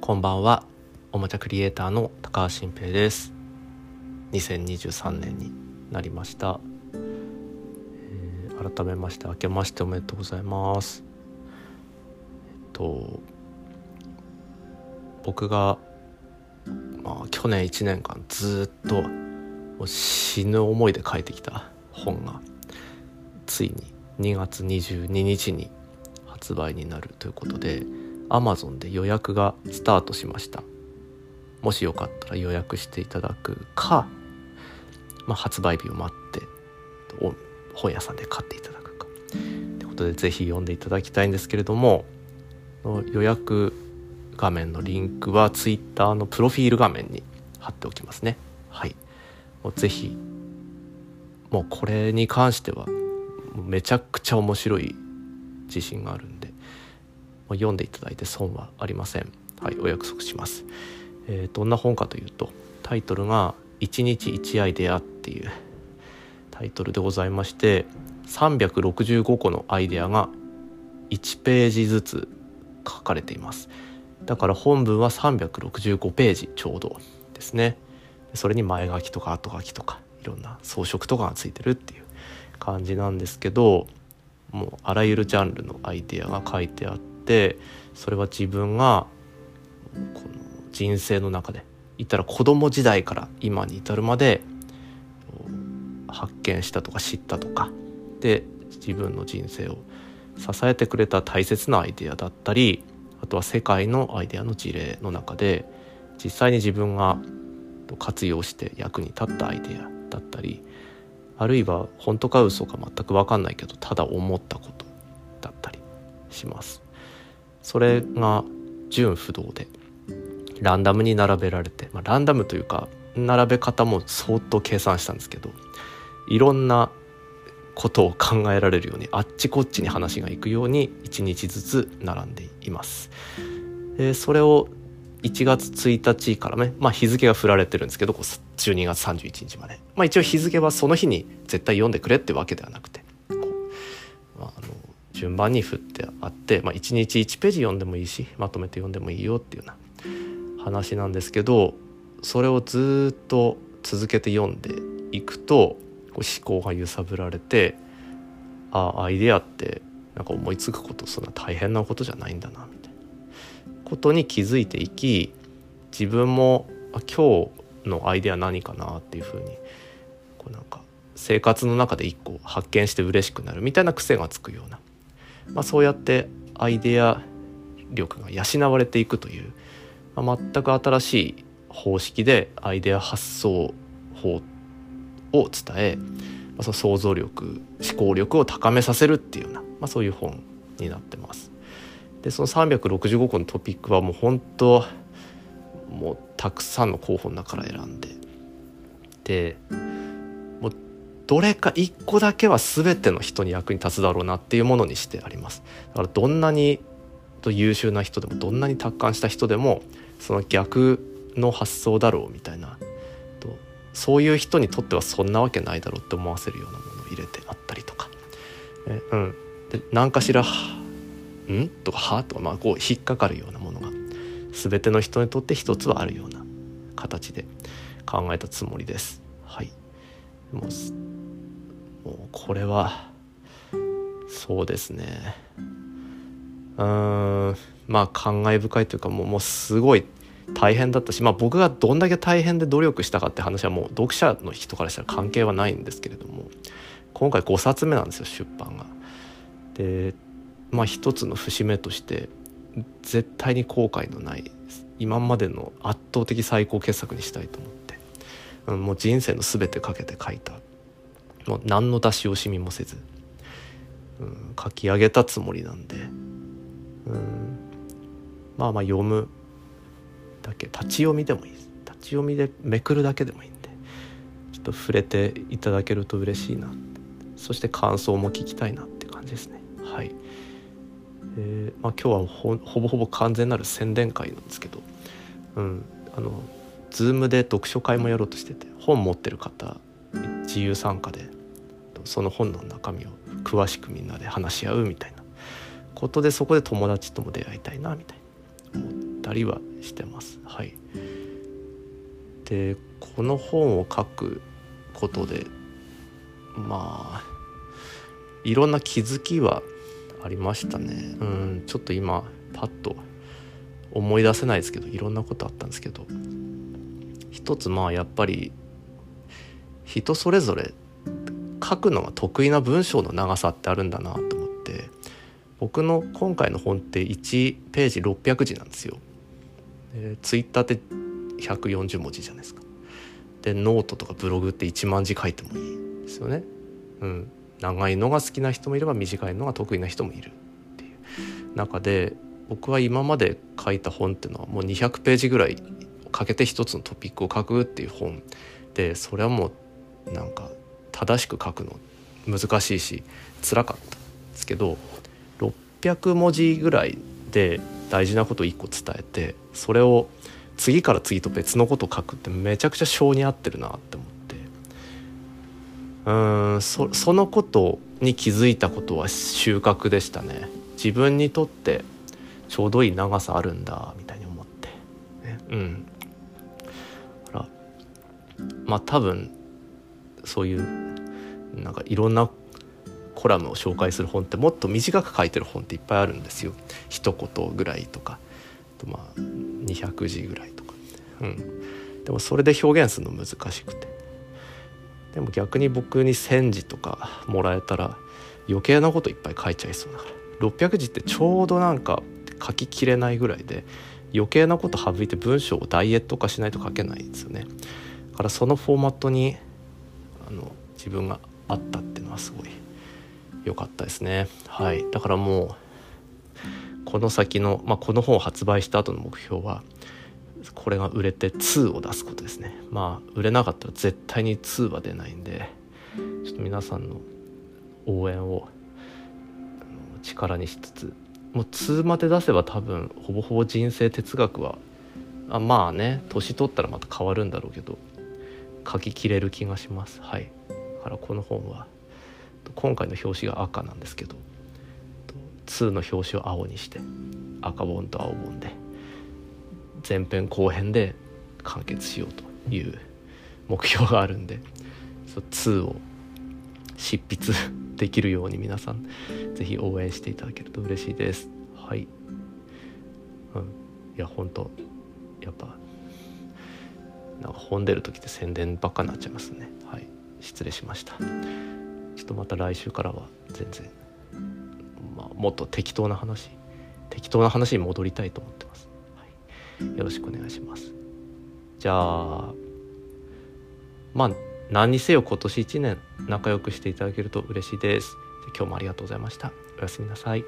こんばんは。おもちゃクリエイターの高橋新平です。2023年になりました、えー、改めまして明けましておめでとうございます。えっと僕が、まあ、去年1年間ずっともう死ぬ思いで書いてきた本がついに2月22日に発売になるということで Amazon で予約がスタートしました。もしよかったら予約していただくか、まあ、発売日を待って本屋さんで買っていただくか。ということで是非読んでいただきたいんですけれども予約画面のリンクは Twitter のプロフィール画面に貼っておきますね。はい。もうぜひもうこれに関してはめちゃくちゃ面白い自信があるんでま読んでいただいて損はありません。はいお約束します、えー、どんな本かというとタイトルが「一日一アイデア」っていうタイトルでございまして365個のアイデアが1ページずつ書かれています。だから本文は365ページちょうどですね。それに前書きとか後書きとかいろんな装飾とかがついてるっていう感じなんですけどもうあらゆるジャンルのアイデアが書いてあってそれは自分がこの人生の中で言ったら子供時代から今に至るまで発見したとか知ったとかで自分の人生を支えてくれた大切なアイデアだったりあとは世界のアイデアの事例の中で実際に自分が活用して役に立ったアイデアだったりあるいは本当か嘘か全く分かんないけどただ思ったことだったりします。それが純不動でランダムに並べられて、まあ、ランダムというか並べ方も相当計算したんですけどいろんなことを考えられるようにあっちこっちに話がいくように1日ずつ並んでいます。でそれを1月1日からね、まあ、日付が振られてるんですけど12月31日まで、まあ、一応日付はその日に絶対読んでくれってわけではなくて、順番に振ってあって、まあ、1日1ページ読んでもいいしまとめて読んでもいいよっていうような話なんですけどそれをずっと続けて読んでいくとこう思考が揺さぶられてああアイデアってなんか思いつくことそんな大変なことじゃないんだなみたいな。ことに気づいていき自分もあ今日のアイデア何かなっていうふうにこうなんか生活の中で一個発見して嬉しくなるみたいな癖がつくようなまあ、そうやってアイデア力が養われていくという、まあ、全く新しい方式でアイデア発想法を伝え、まあ、その想像力思考力を高めさせるっていうような、まあ、そういう本になってます。でその365個のトピックはもう本当もうたくさんの候補の中から選んででどれか1個だけは全ての人に役に立つだろうなっていうものにしてありますだからどんなに優秀な人でもどんなに達観した人でもその逆の発想だろうみたいなそういう人にとってはそんなわけないだろうって思わせるようなものを入れてあったりとかえうんで何かしら「ん?」とか「は?」とかまあこう引っかかるようなものが全ての人にとって一つはあるような形で考えたつもりです。はい、もうもうこれはそうですねうーんまあ感慨深いというかもうもうすごい大変だったし、まあ、僕がどんだけ大変で努力したかって話はもう読者の人からしたら関係はないんですけれども今回5冊目なんですよ出版が。でまあ一つの節目として絶対に後悔のない今までの圧倒的最高傑作にしたいと思って、もう人生の全てかけて書いた。もう何の出し惜しみもせず、うん、書き上げたつもりなんで、うん、まあまあ読むだけ。立ち読みでもいいです。立ち読みでめくるだけでもいいんで。ちょっと触れていただけると嬉しいなそして感想も聞きたいなって感じですね。はい、えーまあ、今日はほほぼほぼ完全なる宣伝会なんですけど。うんあの Zoom で読書会もやろうとしてて本持ってる方自由参加でその本の中身を詳しくみんなで話し合うみたいなことでそこで友達とも出会いたいなみたいな思ったりはしてます。はい。でこの本を書くことでまあいろんな気づきはありましたね。うんちょっと今パッと思い出せないですけどいろんなことあったんですけど一つまあやっぱり人それぞれ書くのが得意な文章の長さってあるんだなと思って僕の今回の本って1ページ600字なんですよ。でツイッターって140文字じゃないですか。でノートとかブログって1万字書いてもいいですよね。うん、長いのが好きな人もいれば短いのが得意な人もいるっていう中で僕は今まで書いた本っていうのはもう200ページぐらいかけて一つのトピックを書くっていう本でそれはもうなんか正しく書くの難しいし辛かった。んですけど600文字ぐらいで大事なことを1個伝えてそれを次から次と別のことを書くってめちゃくちゃ性に合ってるなって思って。うんそそのことに気づいたことは収穫でしたね。自分にとってちょうどいい長さあるんだみたいに思って、ね、うん。まあ多分そういうなんかいろんなコラムを紹介する本ってもっと短く書いてる本っていっぱいあるんですよ。一言ぐらいとか。とまあ200字ぐらいとか。うん。でもそれで表現するの難しくて。でも逆に僕に1,000字とかもらえたら余計なこといっぱい書いちゃいそうだから。600字ってちょうどなんか書ききれないぐらいで余計なこと省いて文章をダイエット化しないと書けないんですよね。からそのフォーマットにあの自分があったっていうのはすごい良かったですね。はい。だからもうこの先の、まあ、この本を発売した後の目標はこれが売れて2を出すことですね。まあ売れなかったら絶対に2は出ないんでちょっと皆さんの応援を力にしつつもう2まで出せば多分ほぼほぼ人生哲学はあまあね年取ったらまた変わるんだろうけど書ききれる気がします。はい。だからこの本は今回の表紙が赤なんですけど2の表紙を青にして赤本と青本で前編後編で完結しようという目標があるんで2を執筆できるように皆さん是非応援していただけると嬉しいです。はい、うん、いや本当やっぱなんか本出る時って宣伝ばっかになっちゃいますね。はい。失礼しました。ちょっとまた来週からは全然、まあ、もっと適当な話適当な話に戻りたいと思ってます、はい、よろしくお願いします。じゃあまあ何にせよ今年1年仲良くしていただけると嬉しいです。今日もありがとうございました。おやすみなさい